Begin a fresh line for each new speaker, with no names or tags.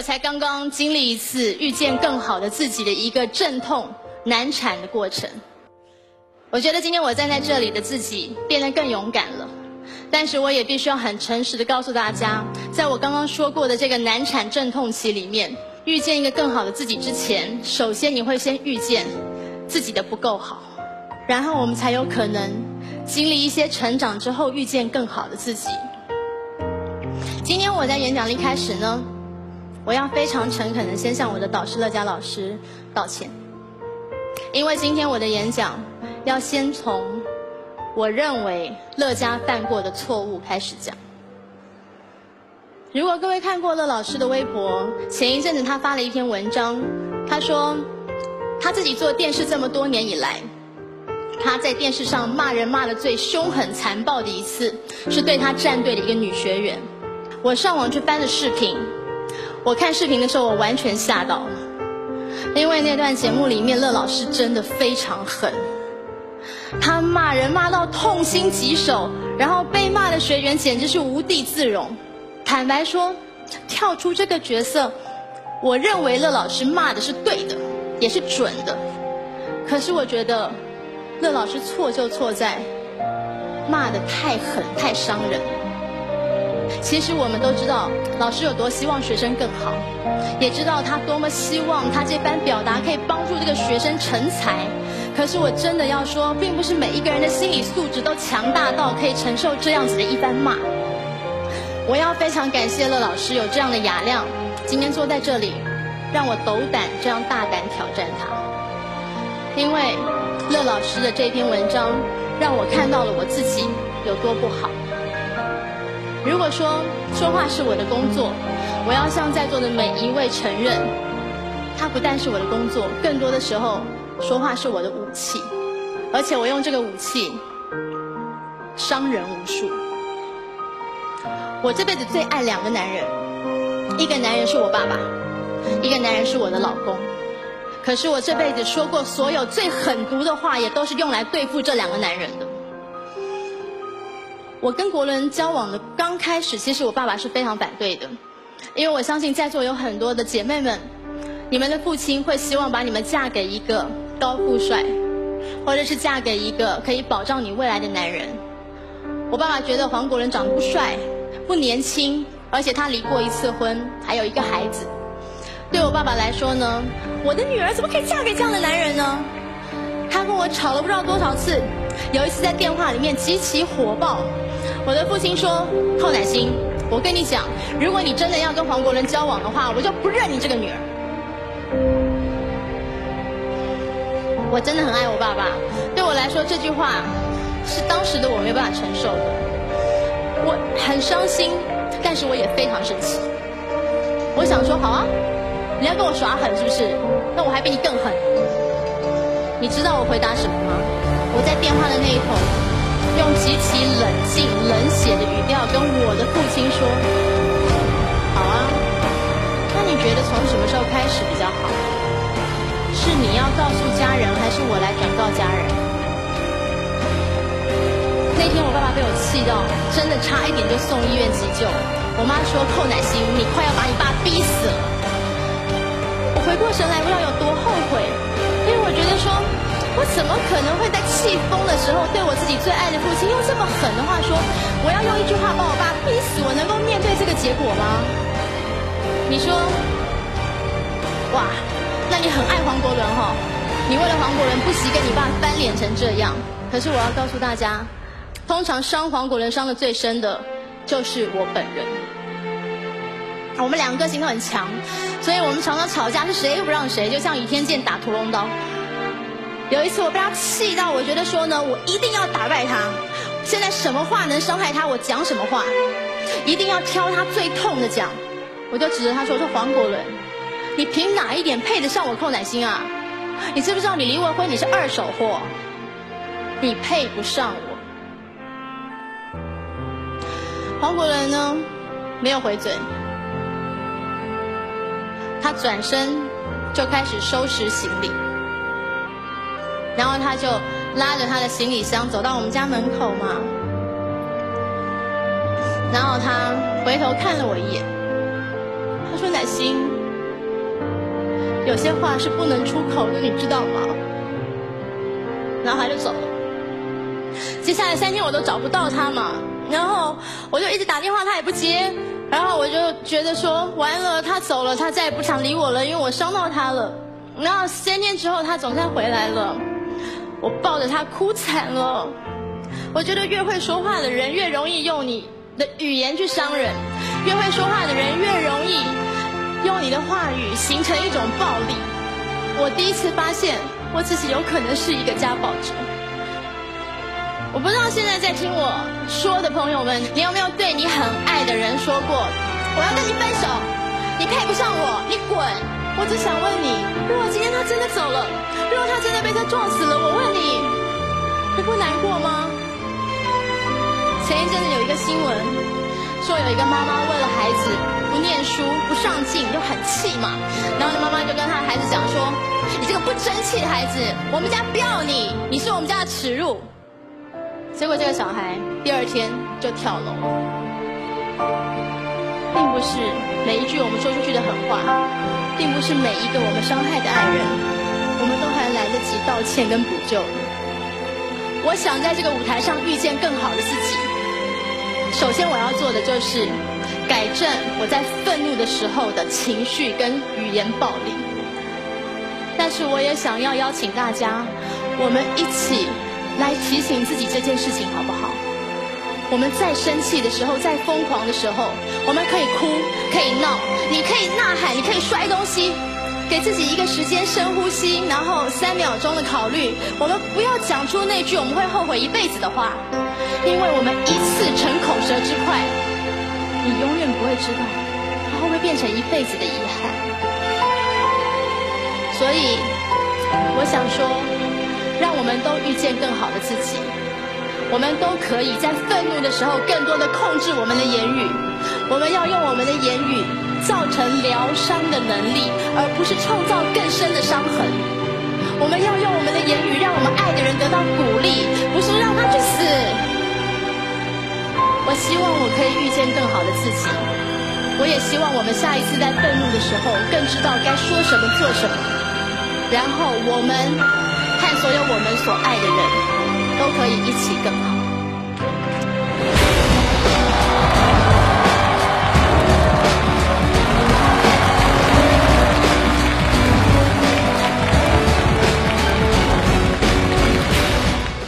我才刚刚经历一次遇见更好的自己的一个阵痛难产的过程。我觉得今天我站在这里的自己变得更勇敢了，但是我也必须要很诚实的告诉大家，在我刚刚说过的这个难产阵痛期里面，遇见一个更好的自己之前，首先你会先遇见自己的不够好，然后我们才有可能经历一些成长之后遇见更好的自己。今天我在演讲一开始呢，我要非常诚恳的先向我的导师乐嘉老师道歉，因为今天我的演讲要先从我认为乐嘉犯过的错误开始讲。如果各位看过乐老师的微博，前一阵子他发了一篇文章，他说他自己做电视这么多年以来，他在电视上骂人骂的最凶狠残暴的一次，是对他战队的一个女学员。我上网去翻了视频，我看视频的时候，我完全吓到了，因为那段节目里面乐老师真的非常狠，他骂人骂到痛心疾首，然后被骂的学员简直是无地自容。坦白说，跳出这个角色，我认为乐老师骂的是对的，也是准的，可是我觉得乐老师错就错在骂的太狠太伤人。其实我们都知道，老师有多希望学生更好，也知道他多么希望他这番表达可以帮助这个学生成才。可是我真的要说，并不是每一个人的心理素质都强大到可以承受这样子的一番骂。我要非常感谢乐老师有这样的雅量，今天坐在这里，让我斗胆这样大胆挑战他。因为乐老师的这篇文章，让我看到了我自己有多不好。如果说说话是我的工作，我要向在座的每一位承认，它不但是我的工作，更多的时候说话是我的武器，而且我用这个武器伤人无数。我这辈子最爱两个男人，一个男人是我爸爸，一个男人是我的老公。可是我这辈子说过所有最狠毒的话，也都是用来对付这两个男人的。我跟国伦交往的刚开始，其实我爸爸是非常反对的，因为我相信在座有很多的姐妹们，你们的父亲会希望把你们嫁给一个高富帅，或者是嫁给一个可以保障你未来的男人。我爸爸觉得黄国伦长得不帅、不年轻，而且他离过一次婚，还有一个孩子。对我爸爸来说呢，我的女儿怎么可以嫁给这样的男人呢？他跟我吵了不知道多少次，有一次在电话里面极其火爆。我的父亲说：“寇乃馨，我跟你讲，如果你真的要跟黄国伦交往的话，我就不认你这个女儿。”我真的很爱我爸爸，对我来说这句话是当时的我没有办法承受的。我很伤心，但是我也非常生气。我想说，好啊，你要跟我耍狠是不是？那我还比你更狠。你知道我回答什么吗？我在电话的那一头。用极其冷静、冷血的语调跟我的父亲说：“好啊，那你觉得从什么时候开始比较好？是你要告诉家人，还是我来转告家人？”那天我爸爸被我气到，真的差一点就送医院急救。我妈说：“寇乃馨，你快要把你爸逼死了。”我回过神来，不知道有多后悔，我怎么可能会在气疯的时候对我自己最爱的父亲用这么狠的话说？我要用一句话把我爸逼死，我能够面对这个结果吗？你说，哇，那你很爱黄国伦哈？你为了黄国伦不惜跟你爸翻脸成这样。可是我要告诉大家，通常伤黄国伦伤的最深的，就是我本人。我们两个个性都很强，所以我们常常吵架是谁也不让谁，就像倚天剑打屠龙刀。有一次我被他气到，我觉得说呢，我一定要打败他。现在什么话能伤害他，我讲什么话，一定要挑他最痛的讲。我就指着他说：“说黄国伦，你凭哪一点配得上我寇乃馨啊？你知不知道你离过婚，你是二手货，你配不上我。”黄国伦呢，没有回嘴，他转身就开始收拾行李。然后他就拉着他的行李箱走到我们家门口嘛，然后他回头看了我一眼，他说：“彩欣，有些话是不能出口的，你知道吗？”然后他就走了。接下来三天我都找不到他嘛，然后我就一直打电话，他也不接，然后我就觉得说完了，他走了，他再也不想理我了，因为我伤到他了。然后三天之后，他总算回来了，我抱着他哭惨了。我觉得越会说话的人越容易用你的语言去伤人，越会说话的人越容易用你的话语形成一种暴力。我第一次发现我自己有可能是一个家暴者。我不知道现在在听我说的朋友们，你有没有对你很爱的人说过：“我要跟你分手，你配不上我，你滚！”我只想问你，如果今天他真的走了，如果他真的被车撞死了，我问你，你不难过吗？前一阵子有一个新闻，说有一个妈妈为了孩子不念书、不上进，就很气嘛。然后那妈妈就跟他的孩子讲说：“你这个不争气的孩子，我们家不要你，你是我们家的耻辱。”结果这个小孩第二天就跳楼了，并不是每一句我们说出去的狠话，并不是每一个我们伤害的爱人，我们都还来得及道歉跟补救。我想在这个舞台上遇见更好的自己，首先我要做的就是改正我在愤怒的时候的情绪跟语言暴力。但是我也想要邀请大家，我们一起。来提醒自己这件事情好不好？我们在生气的时候，在疯狂的时候，我们可以哭，可以闹，你可以呐喊，你可以摔东西，给自己一个时间深呼吸，然后三秒钟的考虑。我们不要讲出那句我们会后悔一辈子的话，因为我们一次逞口舌之快，你永远不会知道它会不会变成一辈子的遗憾。所以，我想说。让我们都遇见更好的自己，我们都可以在愤怒的时候更多的控制我们的言语。我们要用我们的言语造成疗伤的能力，而不是创造更深的伤痕。我们要用我们的言语让我们爱的人得到鼓励，不是让他去死。我希望我可以遇见更好的自己，我也希望我们下一次在愤怒的时候更知道该说什么做什么，然后我们。所有我们所爱的人，都可以一起更好。